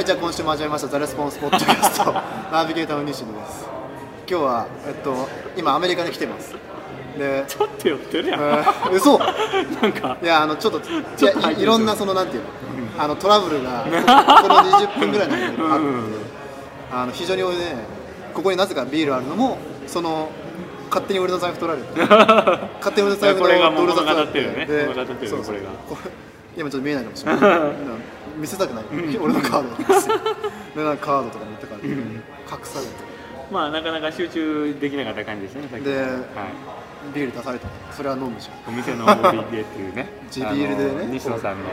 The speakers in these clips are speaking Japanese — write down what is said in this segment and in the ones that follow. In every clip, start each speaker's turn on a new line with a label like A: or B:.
A: はいじゃあ今週も始めましたザレスポンスポッドキャスト ナビゲーターの西野です。今日はえっと今アメリカに来てます。で
B: ちょっと寄ってるやん、
A: えー、嘘！
B: なんか
A: いやあのちょっと
B: ちょっと
A: いろんなそのなんていうの？あのトラブルがこ この20分ぐらいの間にあって、あの非常に俺ねここになぜかビールあるのもその勝手に俺の財布取られて 勝手に俺の財布のドル札
B: 物語ってるよね。
A: で
B: 物語ってるこれが。
A: 今ちょっと見えないかもしれない。うん見せたくない、俺のカード。ですよでなんかカードとか持ってから、隠されて。
B: まあなかなか集中できなかった感じですねさっき。
A: で
B: はい。
A: ビール出された。のそれは飲むじゃん。
B: お店のモビーでっていうね。
A: 地ビールでね。
B: 西野さんの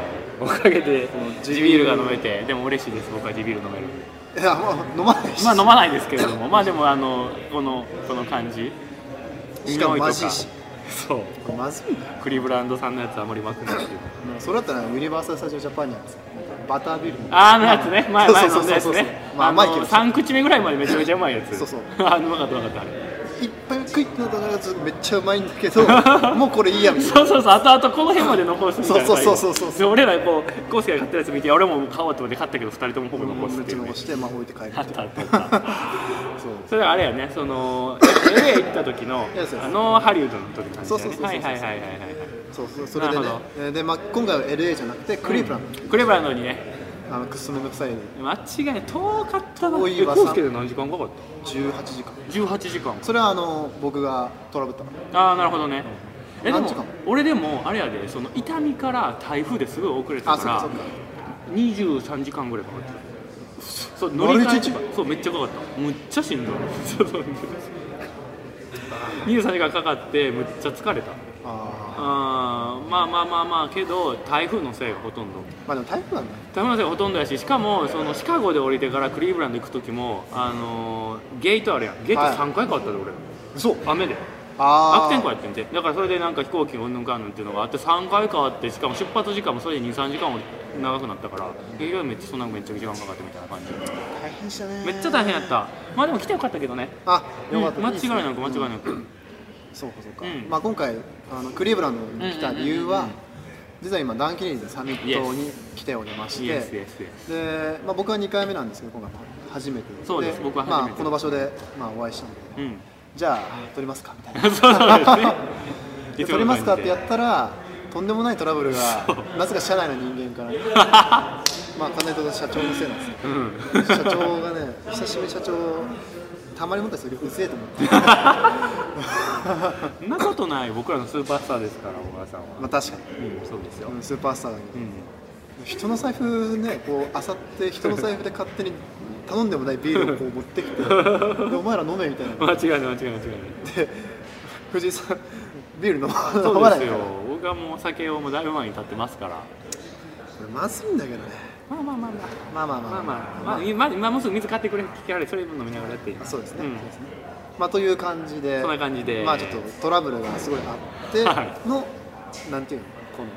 B: おかげで
A: 地
B: 地ビールが飲めてでも嬉しいです僕は地ビール飲める。んで
A: いやもう飲まないし。
B: まあ飲まないですけれども。まあでもあのこのこの感じ。
A: しかもし。
B: そう。
A: まずい
B: クリーブランドさんのやつあまりうまくないっていう。
A: それだったらユニバーサル・スタジオ・ジャパンにあるさバタービール。
B: あーのやつね。前前飲んだやつ
A: そうそうそうそう
B: ね
A: まあ甘いけど。さ
B: 3口目ぐらいまでめちゃめちゃうまいやつ。
A: そうそう。
B: あうまかったうまかったあれ。
A: 一杯目クイッとなったらずめっちゃうまいんだけど もうこれいいやみたいな。
B: そうそうそう。あとあとこの辺まで残すみたいな。
A: そうそうそうそうそう
B: で俺らこうコースが買ったやつ見て俺も買おうと思って買ったけど2人ともほぼ残す
A: め
B: っいうね
A: ってちゃ残して、まあ、置いて帰る
B: あったあったあった
A: そう
B: それはあれやねその LA 行った時の
A: そうそう
B: あのハリウッドの時の感じだ
A: そうそうそうそう
B: ねはいはいはいはいはい
A: そうそうそれでねで、まあ、今回は LA じゃなくてクリーブランド、
B: クレバランドにね。
A: あのクスムグ臭い
B: 間違いない遠かったな。
A: 遠いわ
B: えコースケで何時間かかっ
A: 18時間。
B: た18時間。
A: それはあの僕がトラブった。の
B: ああなるほどね。えでも
A: 何時間？
B: 俺でもあれやでその伊丹から台風ですごい遅れたか
A: あそっからそっか。
B: 23時間ぐらいかかった。そう乗
A: 丸
B: り換えそうめっちゃかかった。むっちゃしんどい。そうそう。23時間かかってむっちゃ疲れた
A: あ
B: まあまあまあまあけど台風のせいがほとんど。
A: ーまあでも台風なんだね。
B: 台風のせいがほとんどやししかもそのシカゴで降りてからクリーブランド行く時もあのーゲートあるやん。ゲート
A: はい
B: 3回変わったで俺。
A: そう
B: 雨で。
A: あ
B: 悪天候やってんてだからそれでなんか飛行機うんぬんかんぬんっていうのがあって3回変わってしかも出発時間もそれで23時間も長くなったから結局めっちゃそんなめっちゃ時間かかってみたいな感じ。
A: 大変でしたね。
B: めっちゃ大変やった。まあでも来てよかったけどね。
A: あよかった、
B: うん。間違いなく間違いなく、
A: そうかそうか、
B: うん。
A: まあ、今回あのクリーブランドに来た理由は実は今ダン・ケネディのサミットに来ておりまして、で、まあ、僕は2回目なんですけど今回初めて
B: そうです僕は
A: まあ、この場所で、まあ、お会いしたので
B: うん。
A: じゃあ撮りますかみたいな。
B: そうですね。
A: で撮りますかってやったらとんでもないトラブルがなぜか社内の人間から まあ完全と社長のせいなんですよ
B: うん。
A: 社長がね久しぶりに社長たまに思ったんですようぜえと思って
B: なことない。僕らのスーパースターですから小川さんは。
A: まあ確かに、
B: うんそうですよ、
A: うんスーパースターだけど
B: うん。
A: 人の財布ねこう漁って人の財布で勝手に 頼んでもないビールをこう持ってきて でお前ら飲めみたいな。
B: 間違いない間違いない。間違いない
A: で藤井さんビール飲まないから
B: うですよ。僕はもうお酒をもうだいぶ前に立ってますから。
A: これまずいんだけどね。
B: まあまあまあまあ。
A: まあまあまあ
B: まあ。まあまあ今今もうすぐ水買ってくれ聞きられそれ飲みながらやっていい
A: そうですね,、
B: ん。
A: そうですねまあという感じで
B: そんな感じで。
A: まあちょっとトラブルがすごいあって
B: はい。
A: の、なんていうのこの。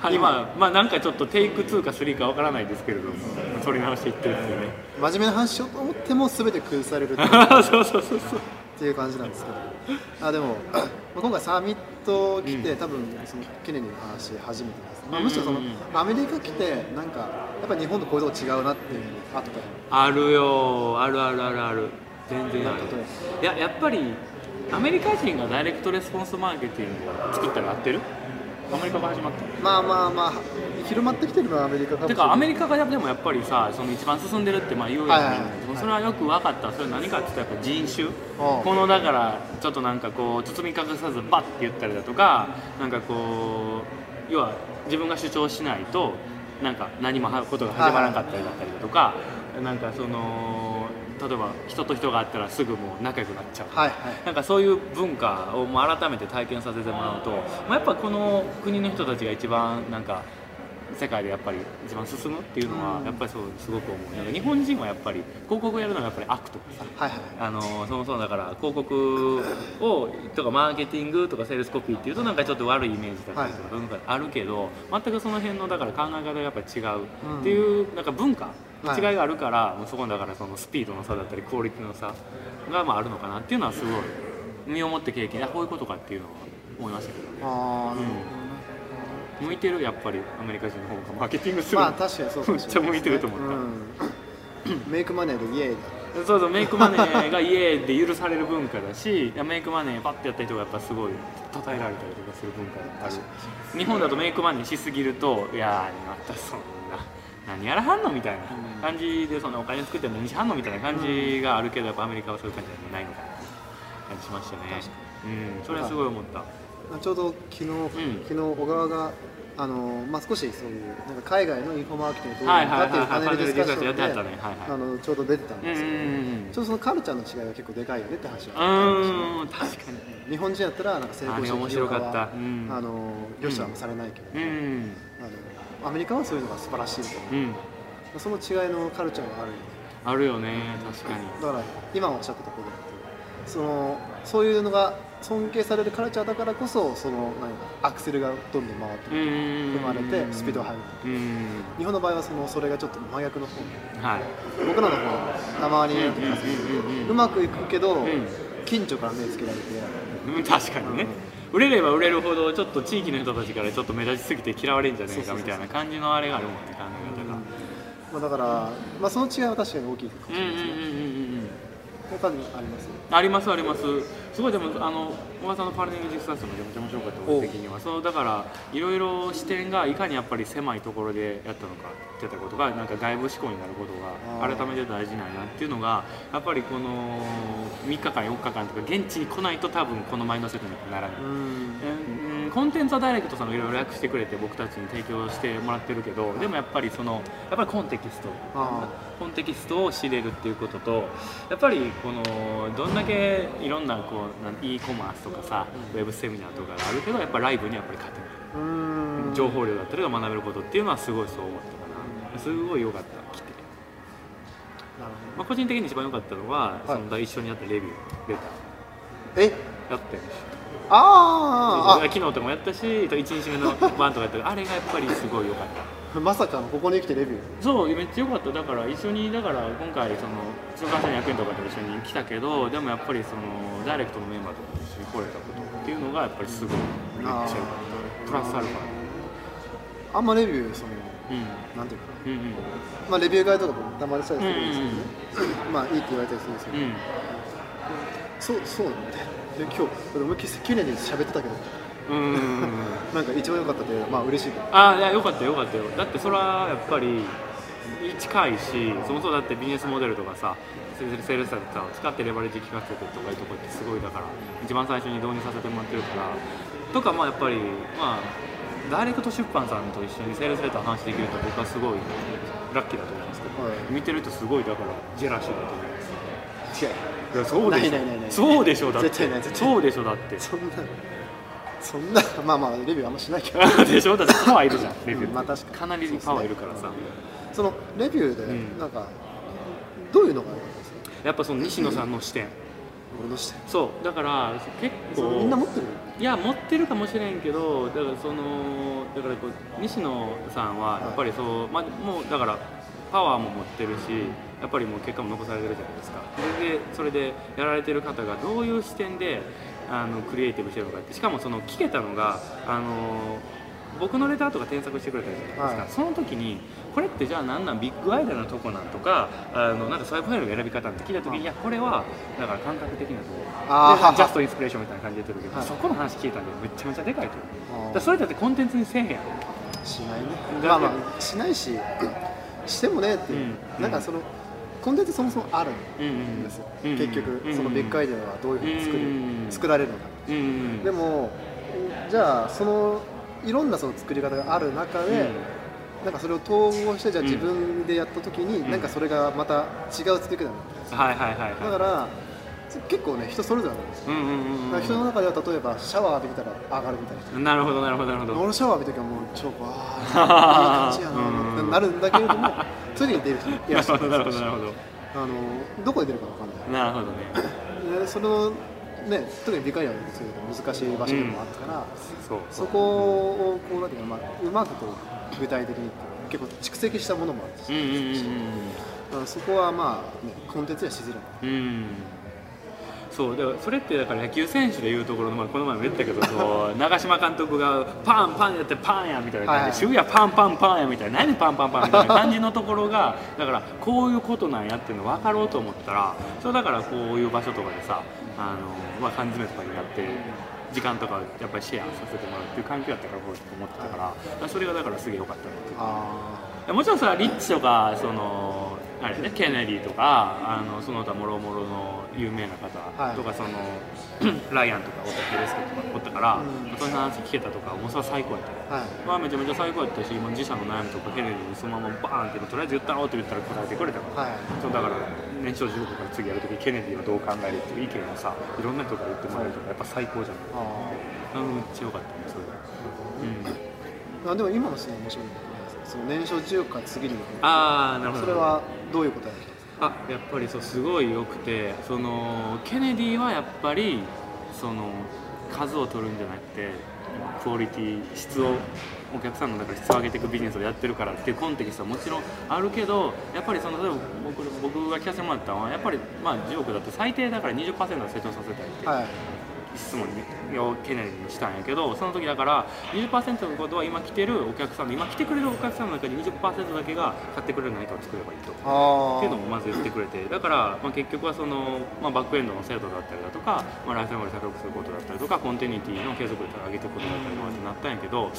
B: はい、まあ、まあ、なんかちょっとテイク2か3かわからないですけれども、取り直していってるっていうね。
A: 真面目な話しようと思っても全て崩されるっていう。
B: そうそうそうそう。
A: っていう感じなんですけど。あでも まあ今回サミット来て、多分そのケネディの話初めてです、まあ、むしろその、
B: うんうん
A: アメリカ来てなんかやっぱ日本とこういうとこ違うなっていうのがあったら
B: あるよ、あるあるあるある。全然ある。いや、やっぱり。アメリカ人がダイレクトレスポンスマーケティングを作ったら合ってる？アメリカが始まった。
A: まあまあまあ広まってきてるのはアメリカかて
B: かアメリカがでもやっぱりさその一番進んでるってまあ言うよね、
A: はいはいはい
B: それはよく分かったそれは何かって言ったらやっぱ人種このだからちょっとなんかこう包み隠さずバッて言ったりだとかなんかこう要は自分が主張しないとなんか何もはことが始まらなかったりだったりだとか、なんかその例えば人と人があったらすぐもう仲良くなっちゃう
A: はいはい。
B: なんかそういう文化をもう改めて体験させてもらうと、まあ、やっぱこの国の人たちが一番なんか世界でやっぱり一番進むっていうのは
A: うん。
B: やっぱりそうすごく思う。なんか日本人はやっぱり広告をやるのがやっぱり悪とかさ。
A: はいはい。
B: あのそもそもだから広告をとかマーケティングとかセールスコピーっていうとなんかちょっと悪いイメージだったりとかあるけど全くその辺のだから考え方がやっぱり違うっていうなんか文化の違いがあるから、もうそこのだからそのスピードの差だったりクオリティの差がまああるのかなっていうのはすごい身をもって経験あこういうことかっていうのは思いましたけどね。
A: ああなるほどね。
B: 向いてるやっぱりアメリカ人の方がマーケティングするの、
A: まあ確かにそうかもしれない
B: めっちゃ向いてると思った。
A: うん。メイクマネーでイエーイだ。
B: そうそうメイクマネーが家で許される文化だしメイクマネーパッてやった人がやっぱすごい称えられたりとかする文化がある日本だとメイクマネーしすぎるといやーまたそんな何やらはんのみたいな
A: うん。
B: 感じでそのお金作って何しはんのみたいな感じがあるけどやっぱアメリカはそういう感じじゃないのかなって感じしましたね。うん。それはすごい思った。
A: ちょうど昨日、昨日小川があの、まあ、少しそういうなんか海外のインフォマーケティングどういうのかっていうパネルディスカッションで
B: やってはったねはい
A: あ
B: はい。
A: のちょうど出てたん
B: うん
A: ですよ、
B: うん。
A: ちょうどそのカルチャーの違いが結構でかいよねって話
B: う
A: があったんですよ
B: んうん。確かに。
A: 日本人やったらなんか成功して
B: 面白かった。うん。
A: あの良しはされないけど、
B: うん
A: アメリカはそういうのが素晴らしいと思う
B: うん。
A: その違いのカルチャーがあるよね。
B: あるよね確かに。
A: だから今おっしゃったところでそのそういうのが尊敬されるカルチャーだからこそその何アクセルがどんどん回って生
B: 生
A: まれてスピードが入る
B: う。ん。
A: 日本の場合はそのそれがちょっと真逆の方。
B: はい。
A: 僕らの方はたまにうまくいくけど、
B: ん
A: 近所から目つけられて
B: うん確かにね、売れれば売れるほどちょっと地域の人たちからちょっと目立ちすぎて嫌われんじゃねえかみたいな感じのあれがあるもんね考え方が。
A: まあ、だから、まあ、その違いは確かに大きいかもし
B: うんうんうん
A: れないですね、
B: うんうん。
A: 他にあります？
B: ありますありますすごいでもあの小川さんのパラレルミュージックスタジオめちゃめちゃ面白かった僕的には。そうだからいろいろ視点がいかにやっぱり狭いところでやったのかってたことがなんか外部思考になることが改めて大事なんやなっていうのがやっぱりこの3日間4日間とか現地に来ないと多分このマインドセットにはならないコンテンツはダイレクトさんがいろいろ訳してくれて僕たちに提供してもらってるけどでもやっぱりそのやっぱりコンテキスト。
A: あ
B: コンテキストを知れるっていうこととやっぱりこのどんだけいろんなこうなん e コマースとかさ、ウェブセミナーとかがあるけどやっぱライブにやっぱり勝てない、
A: うん。
B: 情報量だったり学べることっていうのはすごいそう思ったかなすごい良かった。来て、まあ、個人的に一番良かったのは、
A: はい。
B: その一緒にやったレビューレタ
A: ほどえ？
B: ーやったよね
A: あー
B: 昨日とかもやったし1日目のバンとかやったあれがやっぱりすごい良かった。
A: あまさかのここに来てレビュー。
B: そうめっちゃ良かった。だから一緒にだから今回そのうちの会社の役員とかと一緒に来たけどでもやっぱりそのダイレクトのメンバーとかと一緒に来れたことっていうのがやっぱりすごいめっちゃ良かったプラスアルファ。
A: あんまレビューその
B: うん。
A: なんていうか
B: うんうん。
A: な、まあ、レビューガイドとかもたまにしたりするんですけどね、まあいいって言われたりするんですけど、
B: うん。
A: そうそうなんだよで今日俺思いっきり9年で喋ってたけど。
B: うん。うんうん
A: なんか一番良かったってまあ嬉しい。けど
B: あいやよかったよよかったよ。だってそれはやっぱり近いしそもそもだってビジネスモデルとかさセールセールスタイルさ使ってレバレッジ聞かせてとかいうところってすごいだから一番最初に導入させてもらってるから。とかまあやっぱりまあダイレクト出版さんと一緒にセールスレターの話できると僕はすごいラッキーだと思いますけど、
A: はい。
B: 見てるとすごいだからジェラシーだと思います。
A: 違う
B: いやそうでしょ。
A: ないないないない。
B: そうでしょだって。
A: 絶対ない絶対
B: そうでしょだって。
A: そんなそんなまあまあレビューあんましないけど。
B: でしょだって。パワーいるじゃんレビュー。
A: まあ確かに。
B: かなりパワーいるからさ、
A: そのレビューで
B: うん。
A: なんかどういうのが
B: やっぱその西野さんの視点。
A: 俺の視点。
B: そう。だから結構。
A: みんな持ってる？
B: いや持ってるかもしれんけどだからそのだからこう西野さんはやっぱりそう、まあ、もうだからパワーも持ってるしやっぱりもう結果も残されてるじゃないですか。それでそれでやられてる方がどういう視点であのクリエイティブしてるのかってしかもその聞けたのがあの僕のレターとか添削してくれたじゃないですか、
A: はい。
B: その時にこれってじゃあ何なんビッグアイデアのとこなんとかあのなんかそういうファイルの選び方って聞いた時に、い。やこれはだから感覚的なとこ。ろジャストインスピレーションみたいな感じで言ってるけど、
A: はい。
B: そこの話聞いたんでめちゃめちゃでかいと思う。だそれだってコンテンツにせえへんやん。
A: しないね。
B: だ
A: まあまあしないししてもねっていう、
B: うん。
A: なんかそのコンテンツそもそもある
B: うんうん。
A: んですよ、
B: うん。
A: 結局そのビッグアイデアはどういうふうに作る、
B: うん
A: 作られるのか。
B: うんうん
A: でもじゃあそのいろんなその作り方がある中で、なんかそれを統合してじゃあ自分でやった時に、
B: うん。
A: なんかそれがまた違う作り方になるんですよ。
B: はいはいはいは
A: だから結構ね人それぞれなんですよ。
B: いうんうんうん。
A: 人の中では例えばシャワー浴びてたら上がるみたいな
B: なるほどなるほどなるほど。
A: 俺シャワー浴びる時はもう超わー いい感じやななるんだけれどもそういう時に出る人もいらっしゃる。
B: なるほどなるほど
A: あのどこで出るかわかんない。
B: なるほどね。
A: でそのね特に美化医はそういう難しい場所でもあったから、
B: そう
A: そこをこうなんていうか、まあ、うまくこう具体的に結構蓄積したものもあるし、
B: うんうんうん
A: あのそこはまあ、ね、コンテンツにはしづらい。
B: うんうんそそうだからそれってだから野球選手でいうところの、まあ、この前も言ったけどそう 長嶋監督がパンパンやってパンやみたいな感じで、
A: はい。
B: 渋谷パンパンパンやみたいな何パンパンパンみたいな感じのところが だからこういうことなんやっていうの分かろうと思ったらそれだからこういう場所とかでさあの、まあ、缶詰とかにやって時間とかやっぱりシェアさせてもらうっていう環境やったからこう思ってたからそれがだからすげえ良かったなっていう。
A: あ
B: もちろんさリッチとかそのあれねケネディとかあのその他もろもろの有名な方
A: はい。
B: とか、その ライアンとかオタケレスケとかおったから、
A: うん。
B: そういう話聞けたとかもうそれは最高やった
A: はい。
B: まあめちゃめちゃ最高やったし今自社の悩みとかケネディにそのままバーンってとりあえず言ったろうって言ったら答えてくれたから、
A: はい。
B: そうだから年少15から次やるときケネディはどう考えるっていう意見をさいろんな人から言ってもらえるとかやっぱ最高じゃん。
A: あ
B: うんめっちゃよかったねそれうん。
A: あでも今の質問面白いねその年少10から次に
B: ああなるほど。
A: それはどういうことやったんです
B: あやっぱりそうすごい良くてそのケネディはやっぱりその数を取るんじゃなくてクオリティ質をお客さんのだから質を上げていくビジネスをやってるからっていうコンテキストはもちろんあるけどやっぱりその例えば僕僕が聞かせてもらったのはやっぱりまあ10億だって最低だから20%は成長させたいって
A: はい
B: 質問をケネディにしたんやけどその時だから20%のことは今来てるお客さんの今来てくれるお客さんの中に20%だけが買ってくれる何かを作ればいいと。
A: あ
B: っていうのもまず言ってくれて。だから、まあ、結局はその、まあ、バックエンドの精度だったりだとか、まあ、ライフメモリ高くすることだったりとかコンテニティの継続率を上げていくことだったりとかってなったんやけど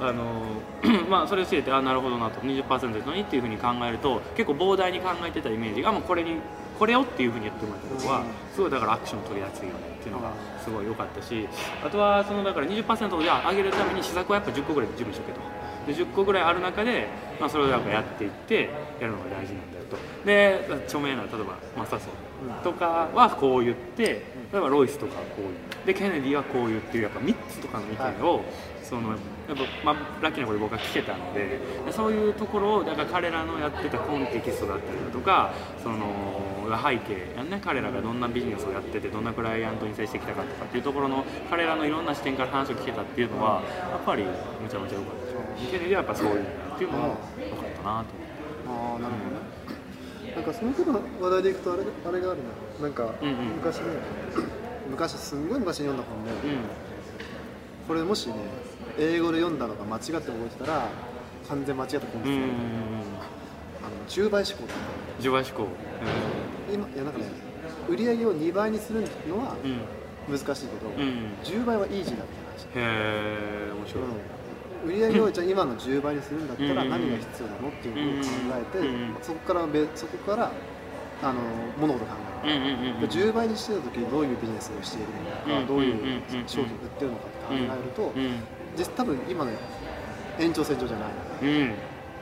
B: あの まあそれを教えてあなるほどなと。20%ですのにっていうふうに考えると結構膨大に考えてたイメージがもうこれにこれをっていうふうに言ってもらったことはすごいだからアクションを取りやすいよねっていうのがすごい良かったしあとはそのだから20%をじゃあ上げるために施策はやっぱ10個ぐらい準備しとけと。で10個ぐらいある中で、まあ、それをやっぱやっていってやるのが大事なんだよとで著名な例えばマサソンとかはこう言って例えばロイスとかはこう言ってでケネディはこう言っていうやっぱ3つとかの意見を、そのやっぱ、まあ、ラッキーなことで僕は聞けたのででそういうところをだから彼らのやってたコンテキストだったりだとかその背景やんね彼らがどんなビジネスをやっててどんなクライアントに接してきたかとかっていうところの彼らのいろんな視点から話を聞けたっていうのはやっぱりめちゃめちゃ良かったですケネディはやっぱそういうのっていうのも良かったなと
A: ああなるほどね。なんかその時の話題でいくとあれあれがあるななんか
B: うんうん。
A: 昔ね、昔すんごい昔に読んだ本で、
B: うん。
A: これもしね英語で読んだのが間違って覚えてたら完全間違った本ですよ、
B: うんうんうん
A: あの10倍思考。って
B: 自賠思考
A: 今いやなんかね売り上げを2倍にするのは
B: うん。
A: 難しいけど、
B: うん、うん、へ
A: 10倍はイージーだって話。
B: え面白い、
A: うん、売り上げをじゃあ今の10倍にするんだったら
B: うん
A: 何が必要なのっていうのを考えて、
B: うんうん
A: そこからべそこからあの物事を考
B: うんうんうんうん。
A: で10倍にしてた時にどういうビジネスをしているのか、
B: うん
A: どういう商品を売ってるのかって考えると、
B: うん
A: 実多分今の延長線上じゃない。
B: うん。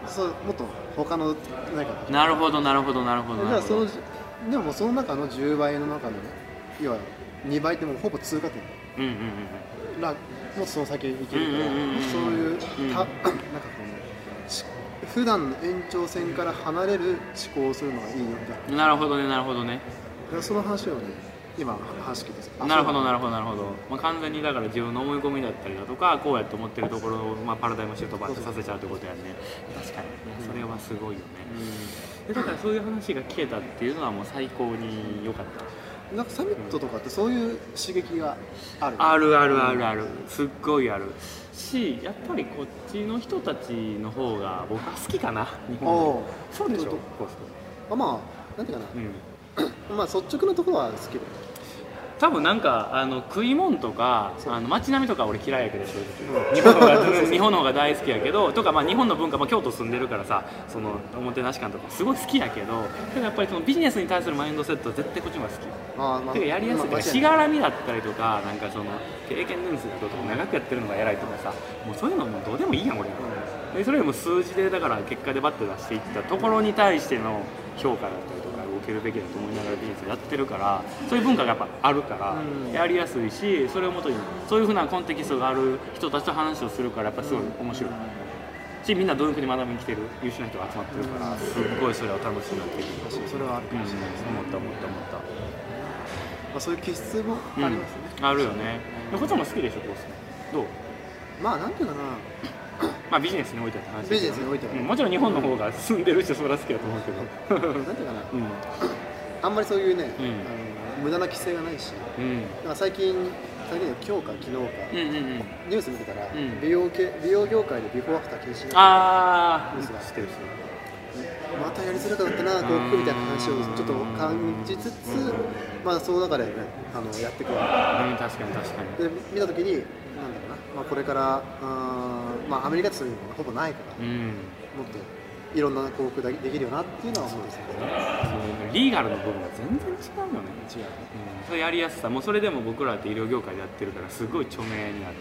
A: そうもっと他の何か
B: なるほどなるほどなるほど
A: じゃあその
B: なるほど
A: でもその中の10倍の中の要は2倍ってもうほぼ通過点。
B: うんうんうん
A: らもっとその先行けるから、
B: うんうんうんうん
A: そういう、
B: うん
A: たなんかこのし普段の延長線から離れる思考をするのがいいよみたい
B: うんなるほどねなるほどね
A: その話をね今話聞いてあ
B: なるほどなる
A: ほ
B: ほどなるほど、まあ、完全にだから自分の思い込みだったりだとかこうやって思ってるところを、まあ、パラダイムシフトバッとさせちゃうってことやね。確かにね。それはすごいよね、でだからそういう話が聞けたっていうのはもう最高に良かった。
A: なんかサミットとかってそういう刺激がある？
B: あるあるあるある。すっごいある。しやっぱりこっちの人たちの方が僕は好きかな日本そうでしょ？
A: あまあなんていうか
B: トうん。
A: な まあ率直なところは好きで。
B: 多分なんかあの食い物とかあの街並みとか俺嫌いやけど正直。日本の方が 日本の方が大好きやけどとかまあ日本の文化も京都住んでるからさそのおもてなし感とかすごい好きやけどでもやっぱりそのビジネスに対するマインドセットは絶対こっちの方が好き。
A: あーまあ
B: やりやすい。
A: まあ
B: しがらみだったりとかなんかその経験年数とか長くやってるのが偉いとかさもうそういうのもうどうでもいいやん俺でそれよりも数字でだから結果でバッて出していったところに対しての評価だったりとか。受けるべきだと思いながらビジネスやってるからそういう文化がやっぱあるから
A: うん。
B: やりやすいしそれをもとにそういうふうなコンテキストがある人たちと話をするからやっぱすごい面白い。しみんなどういうふうに学びに来てる優秀な人が集まってるから。すっごいそれを楽しみになってる
A: それはあるか
B: うん。
A: もしれないですね、
B: 思った思った思った。
A: まあ、そういう気質もありますね、
B: うん、あるよね。でこっちも好きでしょコース。どう？
A: まあなんていうかな
B: まあビジネスにおいてはって
A: ビジネスにおいては。
B: うんもちろん日本の方が住んでる人それは好きだと思うけど。
A: なんていうかな。
B: うん。
A: あんまりそういうね、
B: うん。
A: あの無駄な規制がないし。
B: うん。
A: なんか最近最近で今日か昨日か、
B: うんうんうん。
A: ニュース見てたら、
B: ん。
A: 美容系美容業界でビフォーアフター禁止
B: ああ
A: ニュースが
B: 知って。る知ってる
A: てまたやりづらくなったな広告みたいな話をちょっと感じつつまあその中でねあのやっていくわ
B: うん確かに確かに。
A: けで見た時にまあ、これからうーんまあアメリカってそういうのがほぼないから、
B: うん。
A: もっといろんな広告でできるよなっていうのは思うんですよね。
B: そうリーガルの部分が全然違うよね。
A: 違うね
B: うん。それやりやすさ。もうそれでも僕らって医療業界でやってるからすごい著名になって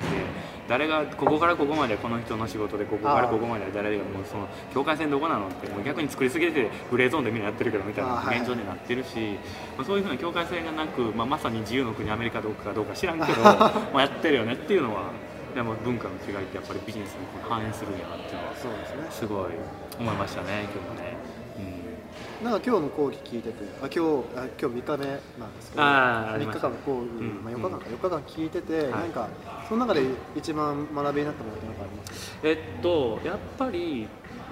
B: 誰がここからここまでこの人の仕事でここからここまで誰がもうその境界線どこなのってもう逆に作りすぎててグレーゾーンでみんなやってるけどみたい。な現状になってるし、まあ、そういうふうな境界線がなく、まあ、まさに自由の国アメリカどうかかどうか知らんけど まあやってるよねっていうのはでも文化の違いってやっぱりビジネスに反映するんやなっていうのは
A: す
B: ごい思いましたね今日もね。うん。
A: なんか今日の講義聞いててあ今日あ今日3日目なんですけど3日
B: あーありました
A: 間の講義、
B: うん
A: まあ、4日間か4日間聞いてて、
B: い。
A: なんかその中で一番学びになったものって何かありますか？
B: えっとやっぱり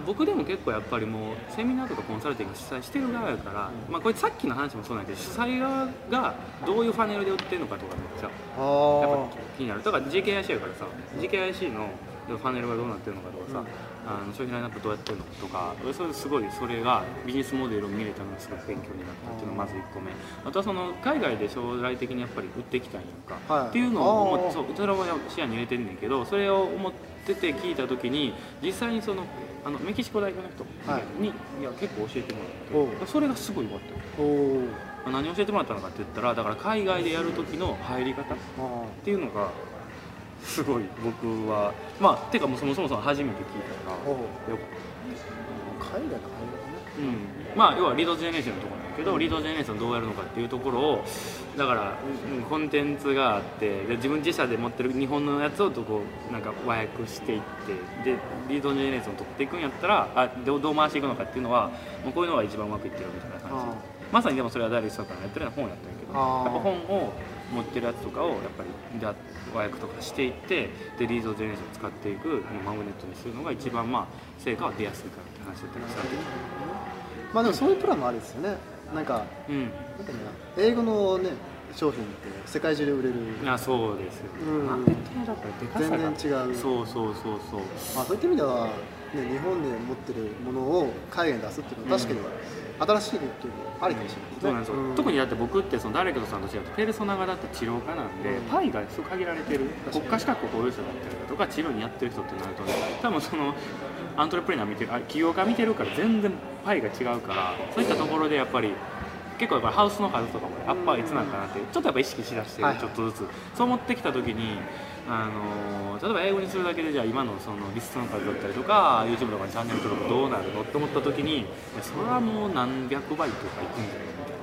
B: 僕でも結構やっぱりもうセミナーとかコンサルティング主催してる側やから、まあこれさっきの話もそうなんだけど主催側がどういうファネルで売ってるのかとかめっちゃやっ
A: あ
B: ぱ気になる。だから GKIC やからさ GKIC のファネルがどうなってるのかとかさ、あの商品ラインナップどうやってるのとかそれすごいそれがビジネスモデルを見れたのがすごい勉強になったっていうのがまず1個目。あとはその海外で将来的にやっぱり売っていきたいんやんか、
A: はい。
B: っていうのをそうそれを視野に入れてんねんけどそれを思ってて聞いた時に実際にそのあのメキシコ代表の人
A: はい。
B: に、い、や結構教えてもらって。それがすごい良かった。よ
A: おお
B: 何教えてもらったのかって言ったらだから海外でやる時の入り方っ
A: あ
B: ていうのがすごい僕はまあてかもうそもそもそも初めて聞いたからよかっ
A: 海外の
B: た、うん、まあ要はリードジェネレーションのところなんだけど、リードジェネレーションどうやるのかっていうところをだから、うんコンテンツがあってで自分自社で持ってる日本のやつをとこうなんか和訳していってでリードジェネレーションを取っていくんやったらあどうどう回していくのかっていうのはもうこういうのが一番うまくいってるみたいな感じ。
A: あ
B: まさにでもそれはダイレクトからやってるような本やったんやけどやっぱ本を持ってるやつとかをやっぱりだ和訳とかしていってでリードジェネレーションを使っていくマグネットにするのが一番まあ成果は出やすいからって話だったりしたわけ
A: まあでもそういうプランもあるんですよね。なんか
B: うん。
A: なんかね英語のね商品って世界中で売れる。
B: あそうですよ、
A: うん。
B: マーケットのだからでかさが。
A: 全然違う。
B: そうそうそうそう。
A: まあ、そういった意味では、ね、日本で持ってるものを海外に出すっていうのは確かに新しいっていうのはありかもしれないですね、
B: そうなん特にだって僕ってそのダイレクトさんと違ってペルソナがだって治療家なんで、
A: うん
B: パイがすごく限られてる。国家資格保有者だったりだとか治療にやってる人ってなるとね多分そのアントレプレナー見てるあ起業家見てるから全然パイが違うからそういったところでやっぱり結構やっぱりハウスの数とかもねアッパーいつなんかなってちょっとやっぱ意識しだしてる、
A: はい。
B: ちょっとずつ。そう思ってきた時にあの例えば英語にするだけでじゃあ今のそのリストの数だったりとか YouTube とかにチャンネル登録どうなるの？って思った時にそれはもう何百倍とかいくんじゃないみたいな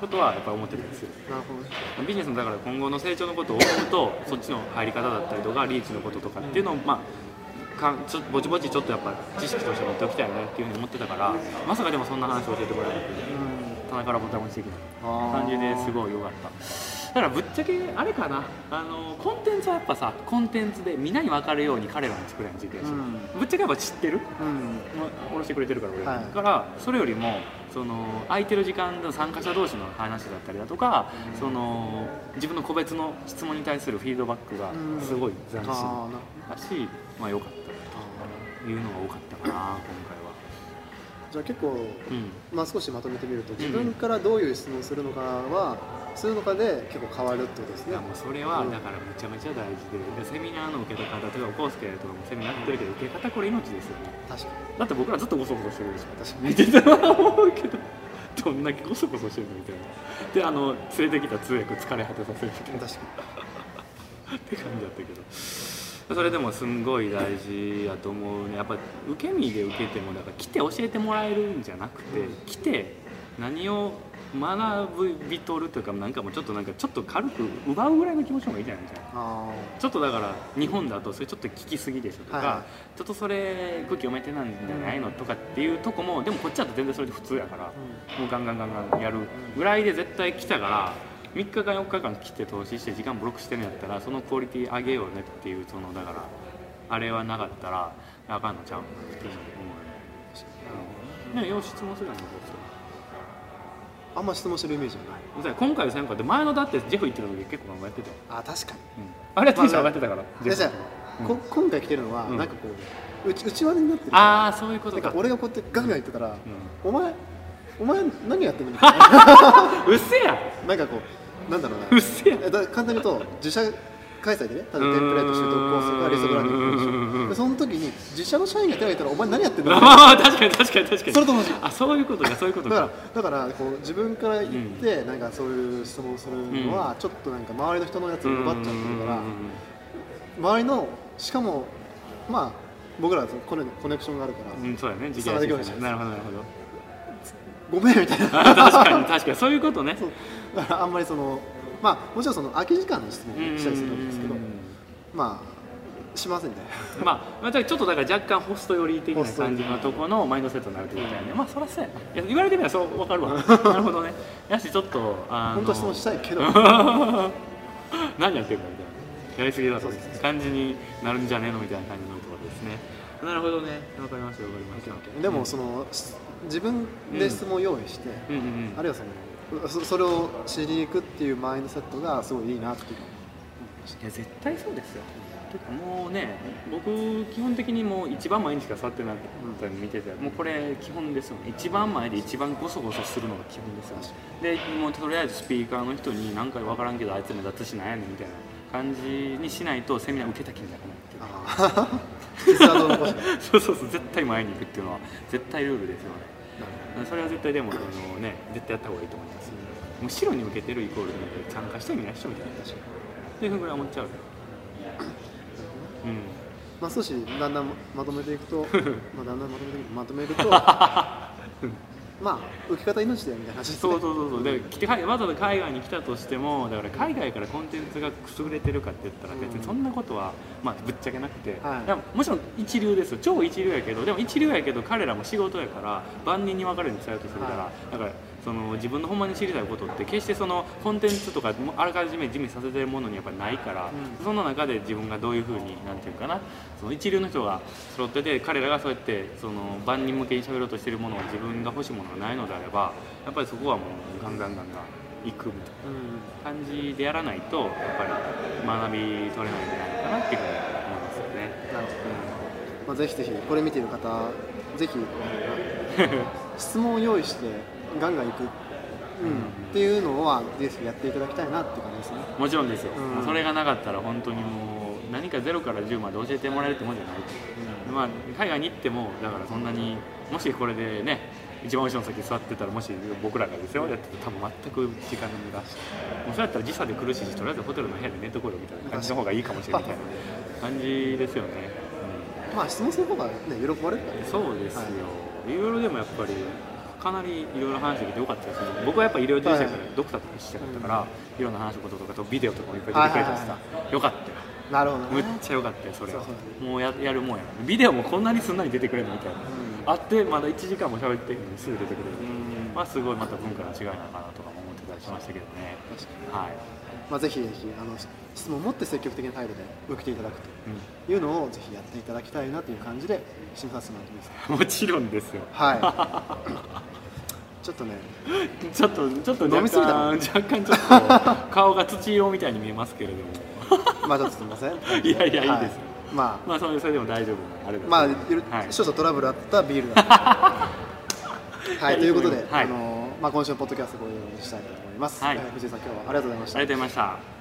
B: ことはやっぱ思ってたんですよ。
A: なるほど。ね
B: ビジネスのだから今後の成長のことを思うとそっちの入り方だったりとかリーチのこととかっていうのをまあかんちょぼちぼちちょっとやっぱ知識として持っておきたいよねっていうふうに思ってたからまさかでもそんな話を教えてもらえなくて棚からボタン押してきた感じですごい良かった。だからぶっちゃけあれかな。あのコンテンツはやっぱさコンテンツでみんなに分かるように彼らも作れん時期だし、
A: うん。
B: ぶっちゃけやっぱ知ってる？
A: うん。
B: 下ろしてくれてるから俺、
A: は。い。
B: だからそれよりもその空いてる時間の参加者同士の話だったりだとか、その自分の個別の質問に対するフィードバックがすごい斬新だし、まあ良かったというのが多かったかな今
A: じゃあ結構。
B: うん。
A: まあ、少しまとめてみると自分からどういう質問をするのかは、するのかで結構変わるってことですね。
B: もうそれはだからめちゃめちゃ大事ででセミナーの受け方例えばコースケとかもセミナーやってるけど受け方これ命ですよね。
A: 確かに。
B: だって僕らずっとゴソゴソしてるでしょ
A: 確か
B: 見てたら思うけどどんだけゴソゴソしてるのみたいな。であの連れてきた通訳疲れ果てさせるみたいな。
A: 確か
B: って感じだったけどそれでもすんごい大事やと思うね。やっぱ受け身で受けてもだから来て教えてもらえるんじゃなくて来て何を学びとるというかなんかもうちょっとなんかちょっと軽く奪うぐらいの気持ちの方がいいじゃないですか。ちょっとだから日本だとそれちょっと聞きすぎでしょとか、
A: はいは
B: ちょっとそれ空気読めてなんじゃないのとかっていうとこもでもこっちだと全然それで普通やから、
A: あ、
B: もうガンガンガンガンやるぐらいで絶対来たから3日間4日間来て投資して時間ブロックしてるんやったらそのクオリティ上げようねっていうそのだからあれはなかったらあかんのちゃうっていう思うよね、うん、ねよう質問するやんねこう
A: あんま質問してるイメージはない
B: 今回の選考って前のだってジェフ行ってた時結構頑張ってた、
A: あ確かに
B: うん、あれはテンション上がってたから、ジェフ
A: じゃあ、こ今回来てるのは、なんかこう内内輪になってる
B: ああそういうことか
A: 俺がこうやってガンガン言ってたら、お前お前何やってんのみたいな
B: うっせや
A: なんかこうなんだろう
B: う
A: な
B: っせや
A: えだ簡単に言うと自社開催でね例えばテンプレート習得コースとかリストグランディングでその時に自社の社員が手を挙げたらお前何やってんの？
B: まあまあ確かに確かに確かに。
A: それと同じ。
B: あそういうことかそういうこと
A: だか
B: から
A: だからこう自分から言って、なんかそういう質問するのは、ちょっとなんか周りの人のやつを奪っちゃってるから、周りのしかもまあ僕らはコネコネクションがあるから、
B: うん、そうやね。時
A: 伝わり業
B: なるほどなるほど
A: ごめんみたいな。
B: あ確かに確かに。そういうことね。
A: そう。だからあんまりそのまあもちろんその空き時間の質問をしたりするんですけど
B: うん。
A: まあしませんね。
B: まあ、まあ、ちょっとだから若干ホスト寄り的な感じのとこのマインドセットになるってことやね、まあそらそうやないや言われてみればそう分かるわ。なるほどね。やしちょっとあの
A: 本当は質問したいけど。
B: 何やってんのみたいな。やりすぎだと感じになるんじゃねえのみたいな感じのところですねなるほどね。わかりましたわかりました。
A: でもその自分で質問を用意して、
B: うん。うんうん
A: あるいはそのそそれを知りに行くっていうマインドセットがすごいいいなっていう。
B: いや絶対そうですよ。てかもうね僕基本的にもう一番前にしか座ってなかったの見ててもうこれ基本ですよね。一番前で一番ゴソゴソするのが基本ですよね。でもうとりあえずスピーカーの人に何回分からんけどあいつ目立つしなんやねんみたいな感じにしないとセミナー受けた気にならない そうそうそう絶対前に行くっていうのは絶対ルールですよね。それは絶対でもあのね絶対やった方がいいと思います。後ろに向けてるイコールで参加してみない人みたいなっていうふうに思っちゃう。うん。
A: まあ少しだんだんまとめていくと まあだんだんまとめていくまとめるとまあ受け方命だよみたいな話ね。
B: そうそうそうそう。で来てわざわざ海外に来たとしてもだから海外からコンテンツが優れてるかって言ったら別にそんなことは、まあ、ぶっちゃけなくて、
A: はい。
B: でももちろん一流ですよ。超一流やけどでも一流やけど彼らも仕事やから万人に分かるように伝えようとするから、
A: は
B: だからその自分のほんまに知りたいことって決してそのコンテンツとかもあらかじめ準備させてるものにやっぱりないから、
A: うん
B: その中で自分がどういうふうになんていうかなその一流の人が揃ってて彼らがそうやってその万人向けに喋ろうとしてるものを自分が欲しいものがないのであればやっぱりそこはもうガンガンガンガン行くみたいな。
A: うん
B: 感じでやらないとやっぱり学び取れないんじゃないかなっていうふうに思いますよね。
A: なるほどまあ、ぜひぜひこれ見ている方ぜひ 質問を用意してガンガン行く、うん、っていうのはぜひやっていただきたいなっていう感じですね。
B: もちろんですよ、
A: うん。
B: それがなかったら本当にもう何か0から10まで教えてもらえるってもんじゃない。と、まあ、海外に行ってもだからそんなにもしこれでね一番後ろの席座ってたらもし僕らがですよやってたら多分全く時間の無駄もうそうやったら時差で苦しいしとりあえずホテルの部屋で寝てこいよみたいな感じの方がいいかもしれないみたいな感じですよね、
A: まあ質問する方がね喜ばれるからね。
B: そうですよ、い、ろいろでもやっぱりかなりいろいろ話できてよかったですね。僕はやっぱ医療従事者から
A: はい
B: ドクターとしてだったから、いろんな話すこととかとビデオとかもいっぱい出てくれたしさ、
A: はい
B: よかったよ。
A: なるほどね。
B: むっちゃよかったよそれは。もうややるもんやなビデオもこんなにすんなり出てくれるのみたいな、
A: うん
B: あってまだ1時間も喋ってるのにすぐ出てくれる、
A: う。ん。
B: まあすごいまた文化の違いなのかなとかも思ってたりしましたけどね。はい、
A: まあ、ぜひぜひあの質問を持って積極的な態度で受けていただく
B: う
A: というのをぜひやっていただきたいなという感じで締めさせてもす。
B: ん、もちろんですよ。
A: はい。ちょっとね。
B: ちょっとちょっと若
A: 飲みすぎた
B: 干若干ちょっと顔が土色みたいに見えますけれども。
A: まあちょっとすみません。
B: いやいやい。い
A: は
B: ですよ。
A: ま
B: まあそれそれでも大丈夫。なあれ
A: まあ
B: はい。
A: 少々トラブルあったビールだった。はい。ということで、
B: はい。
A: あのまあ今週のポッドキャストこれで終わりにしたいと。思います、
B: はい。
A: えー藤井さん今日はありがとうございました。
B: ありがとうございました